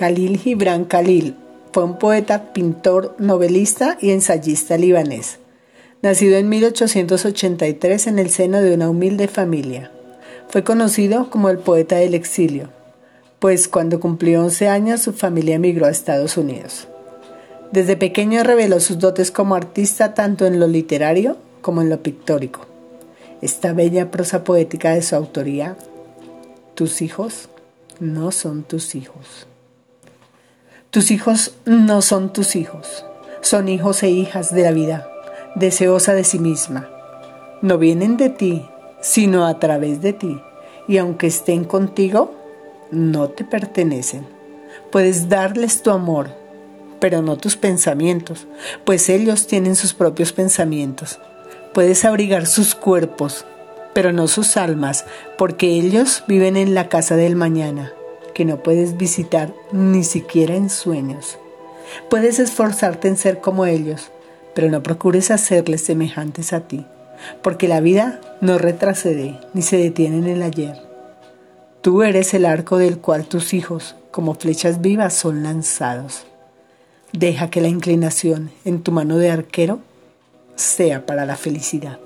Khalil Gibran Khalil fue un poeta, pintor, novelista y ensayista libanés. Nacido en 1883 en el seno de una humilde familia. Fue conocido como el poeta del exilio, pues cuando cumplió 11 años su familia emigró a Estados Unidos. Desde pequeño reveló sus dotes como artista tanto en lo literario como en lo pictórico. Esta bella prosa poética de su autoría, Tus hijos no son tus hijos. Tus hijos no son tus hijos, son hijos e hijas de la vida, deseosa de sí misma. No vienen de ti, sino a través de ti, y aunque estén contigo, no te pertenecen. Puedes darles tu amor, pero no tus pensamientos, pues ellos tienen sus propios pensamientos. Puedes abrigar sus cuerpos, pero no sus almas, porque ellos viven en la casa del mañana que no puedes visitar ni siquiera en sueños. Puedes esforzarte en ser como ellos, pero no procures hacerles semejantes a ti, porque la vida no retrocede ni se detiene en el ayer. Tú eres el arco del cual tus hijos, como flechas vivas, son lanzados. Deja que la inclinación en tu mano de arquero sea para la felicidad.